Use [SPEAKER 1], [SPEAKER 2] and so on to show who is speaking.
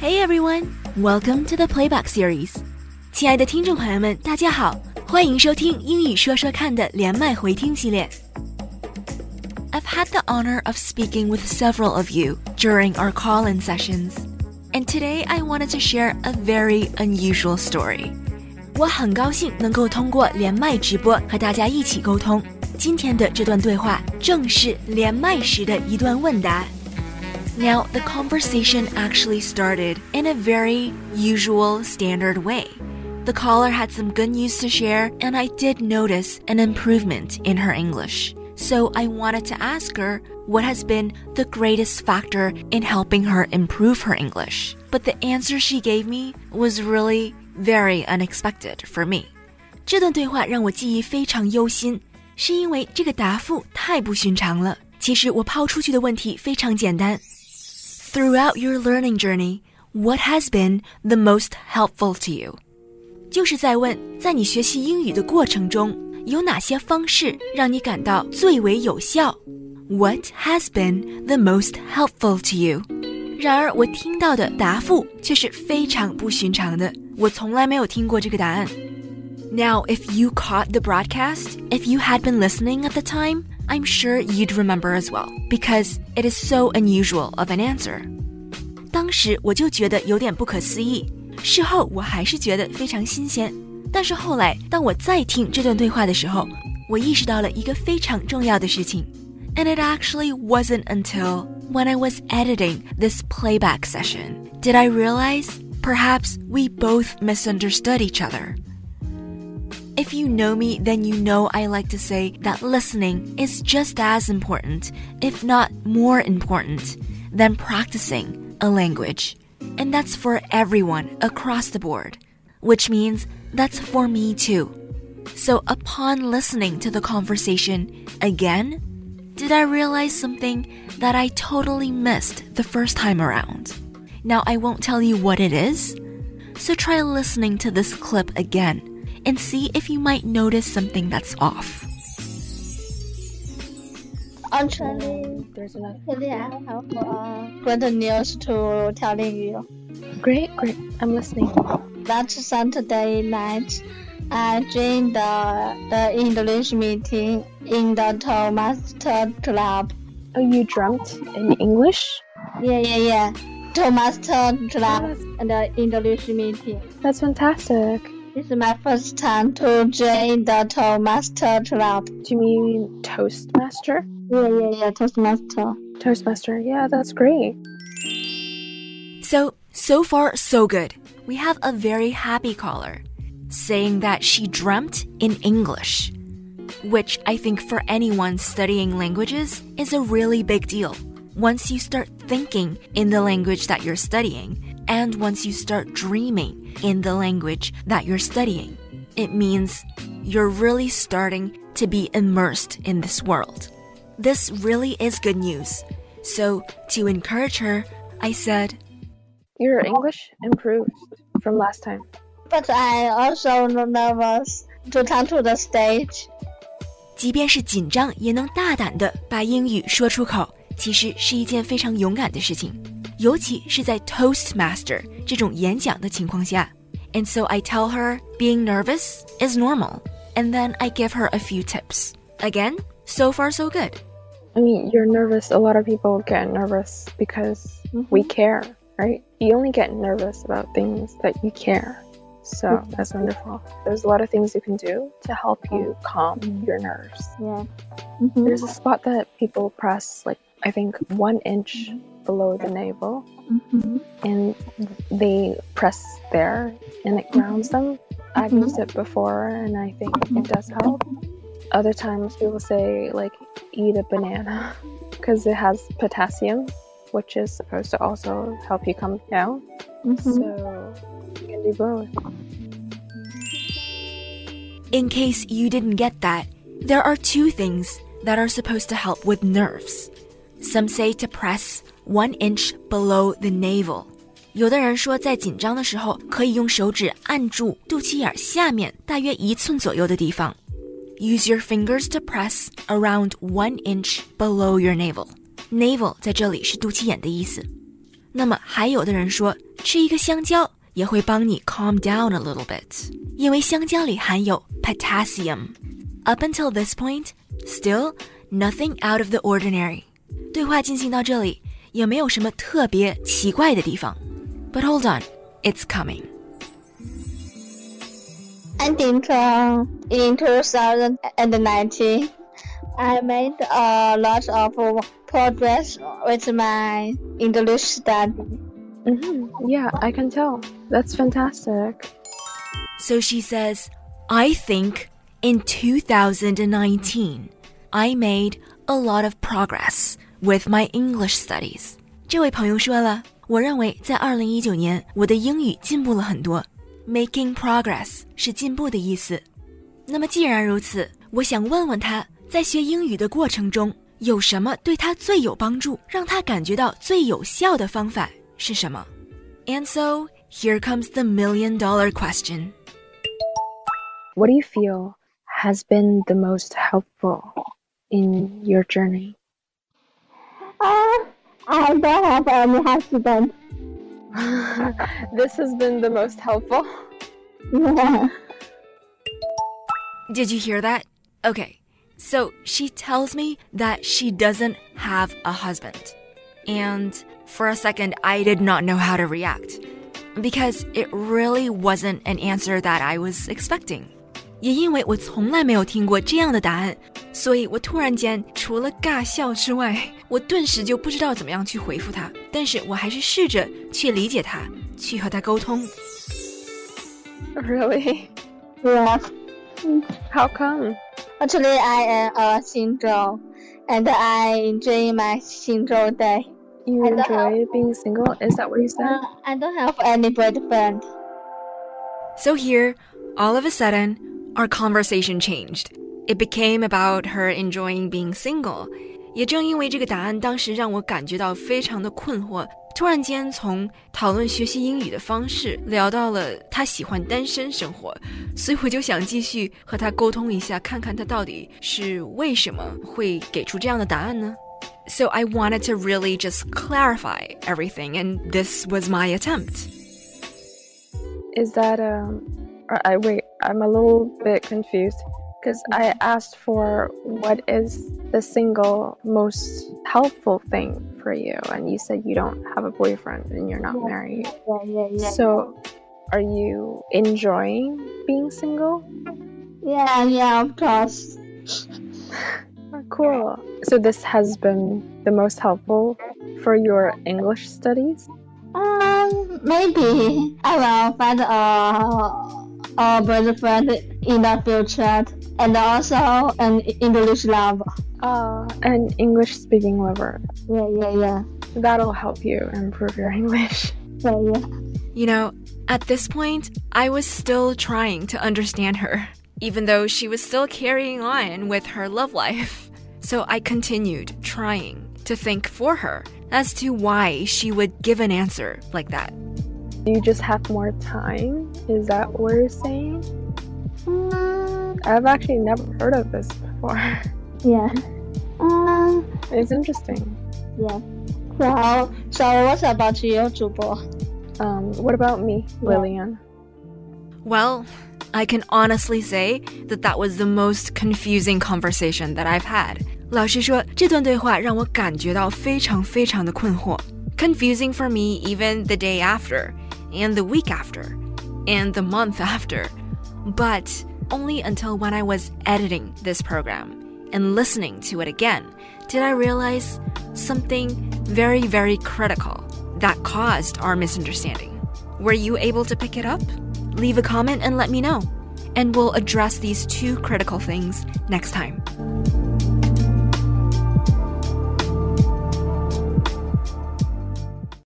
[SPEAKER 1] Hey everyone, welcome to the Playback series. 亲爱的听众朋友们，大家好，欢迎收听英语说说看的连麦回听系列。I've had the honor of speaking with several of you during our call-in sessions, and today I wanted to share a very unusual story. 我很高兴能够通过连麦直播和大家一起沟通。今天的这段对话正是连麦时的一段问答。 Now, the conversation actually started in a very usual, standard way. The caller had some good news to share, and I did notice an improvement in her English. So I wanted to ask her what has been the greatest factor in helping her improve her English. But the answer she gave me was really very unexpected for me. 这段对话让我记忆非常忧心，是因为这个答复太不寻常了。其实我抛出去的问题非常简单。 Throughout your learning journey, what has been the most helpful to you? 就是在问，在你学习英语的过程中，有哪些方式让你感到最为有效？What has been the most helpful to you? 然而，我听到的答复却是非常不寻常的，我从来没有听过这个答案。Now, if you caught the broadcast, if you had been listening at the time, I'm sure you'd remember as well, because it is so unusual of an answer. 当时我就觉得有点不可思议，事后我还是觉得非常新鲜。但是后来，当我再听这段对话的时候，我意识到了一个非常重要的事情。And it actually wasn't until when I was editing this playback session did I realize perhaps we both misunderstood each other. If you know me, then you know I like to say that listening is just as important, if not more important, than practicing a language. And that's for everyone across the board, which means that's for me too. So upon listening to the conversation again, did I realize something that I totally missed the first time around? Now I won't tell you what it is, so try listening to this clip again and see if you might notice something that's off.
[SPEAKER 2] Actually,
[SPEAKER 3] There's enough.
[SPEAKER 2] really I have uh, good news to telling you.
[SPEAKER 3] Great, great. I'm listening.
[SPEAKER 2] That Saturday night, I joined the, the English meeting in the Toastmaster Club.
[SPEAKER 3] Oh, you dreamt in English?
[SPEAKER 2] Yeah, yeah, yeah. Toastmaster Club and the English meeting.
[SPEAKER 3] That's fantastic.
[SPEAKER 2] This is my first time to join the Toastmaster Club.
[SPEAKER 3] Do you mean Toastmaster?
[SPEAKER 2] Yeah, yeah, yeah, Toastmaster.
[SPEAKER 3] Toastmaster, yeah, that's great.
[SPEAKER 1] So, so far, so good. We have a very happy caller saying that she dreamt in English, which I think for anyone studying languages is a really big deal. Once you start thinking in the language that you're studying, and once you start dreaming in the language that you're studying, it means you're really starting to be immersed in this world. This really is good news. So, to encourage her, I said,
[SPEAKER 3] Your English improved from last time.
[SPEAKER 2] But I also nervous to come to the stage.
[SPEAKER 1] 即便是紧张，也能大胆的把英语说出口，其实是一件非常勇敢的事情， 尤其是在 Toastmaster 这种演讲的情况下。And so I tell her being nervous is normal, and then I give her a few tips. Again, so far so good.
[SPEAKER 3] I mean, you're nervous. A lot of people get nervous because we care, right? You only get nervous about things that you care. So that's wonderful. There's a lot of things you can do to help you calm mm-hmm. your nerves.
[SPEAKER 2] Yeah. Mhm.
[SPEAKER 3] There's a spot that people press, like, I think one inch mm-hmm. below the navel,
[SPEAKER 2] Mhm.
[SPEAKER 3] and they press there and it grounds mm-hmm. them. I've used it before and I think it does help. Other times people say, like, eat a banana because it has potassium, which is supposed to also help you calm down. So you can do both.
[SPEAKER 1] In case you didn't get that, there are two things that are supposed to help with nerves. Some say to press one inch below the navel. 有的人说，在紧张的时候，可以用手指按住肚脐眼下面大约一寸左右的地方。Use your fingers to press around one inch below your navel. Navel 在这里是肚脐眼的意思。 那么还有的人说，吃一个香蕉也会帮你 calm down a little bit， 因为香蕉里含有 potassium。Up until this point, still nothing out of the ordinary。对话进行到这里，也没有什么特别奇怪的地方。But hold on, it's coming.
[SPEAKER 2] I think uh, in 2019, I made a lot of progress with my English study.
[SPEAKER 3] Mm-hmm. Yeah, I can tell. That's fantastic.
[SPEAKER 1] So she says, I think in 2019, I made a lot of progress with my English studies. 这位朋友说了，我认为在二零一九年，我的英语进步了很多。Making progress 是进步的意思。那么既然如此，我想问问他，在学英语的过程中，有什么对他最有帮助，让他感觉到最有效的方法是什么？And so here comes the million dollar question.
[SPEAKER 3] What do you feel has been the most helpful in your journey?
[SPEAKER 2] Uh, I don't have any husband.
[SPEAKER 3] this has been the most helpful.
[SPEAKER 2] Yeah.
[SPEAKER 1] Did you hear that? Okay, so she tells me that she doesn't have a husband. And for a second, I did not know how to react because it really wasn't an answer that I was expecting. 也因为我从来没有听过这样的答案，所以我突然间除了尬笑之外，我顿时就不知道怎么样去回复他。但是我还是试着去理解他，去和他沟通。
[SPEAKER 3] Really?
[SPEAKER 2] Yeah.
[SPEAKER 3] How come?
[SPEAKER 2] Actually, I am a single, and I enjoy my single day.
[SPEAKER 3] You
[SPEAKER 2] I don't
[SPEAKER 3] enjoy being single? Is that what you said?
[SPEAKER 2] Uh, I don't have any boyfriend.
[SPEAKER 1] So here, all of a sudden, our conversation changed. It became about her enjoying being single. 也正因为这个答案，当时让我感觉到非常的困惑。突然间，从讨论学习英语的方式聊到了她喜欢单身生活，所以我就想继续和她沟通一下，看看她到底是为什么会给出这样的答案呢？So I wanted to really just clarify everything, and this was my attempt.
[SPEAKER 3] Is that um? or I wait. I'm a little bit confused because I asked for what is the single most helpful thing for you, and you said you don't have a boyfriend and you're not
[SPEAKER 2] Yeah.
[SPEAKER 3] married.
[SPEAKER 2] Yeah, yeah, yeah.
[SPEAKER 3] So, are you enjoying being single?
[SPEAKER 2] yeah, yeah, of course.
[SPEAKER 3] Oh, cool. So this has been the most helpful for your English studies.
[SPEAKER 2] Um, maybe I will find a, a boyfriend in the future, and also an English lover.
[SPEAKER 3] Uh, an English speaking lover.
[SPEAKER 2] Yeah, yeah, yeah,
[SPEAKER 3] That'll help you improve your English.
[SPEAKER 2] yeah, yeah.
[SPEAKER 1] You know, at this point, I was still trying to understand her, even though she was still carrying on with her love life. So I continued trying to think for her as to why she would give an answer like that.
[SPEAKER 3] You just have more time? Is that what you're saying?
[SPEAKER 2] Mm,
[SPEAKER 3] I've actually never heard of this before.
[SPEAKER 2] yeah. Um,
[SPEAKER 3] It's interesting.
[SPEAKER 2] yeah. So, so what about you, 主播?
[SPEAKER 3] Um, what about me,
[SPEAKER 2] Yeah.
[SPEAKER 3] Lillian?
[SPEAKER 1] Well, I can honestly say that that was the most confusing conversation that I've had. 老实说，这段对话让我感觉到非常非常的困惑。Confusing for me even the day after, and the week after, and the month after. But only until when I was editing this program and listening to it again did I realize something very, very critical that caused our misunderstanding. Were you able to pick it up? Leave a comment and let me know. And we'll address these two critical things next time.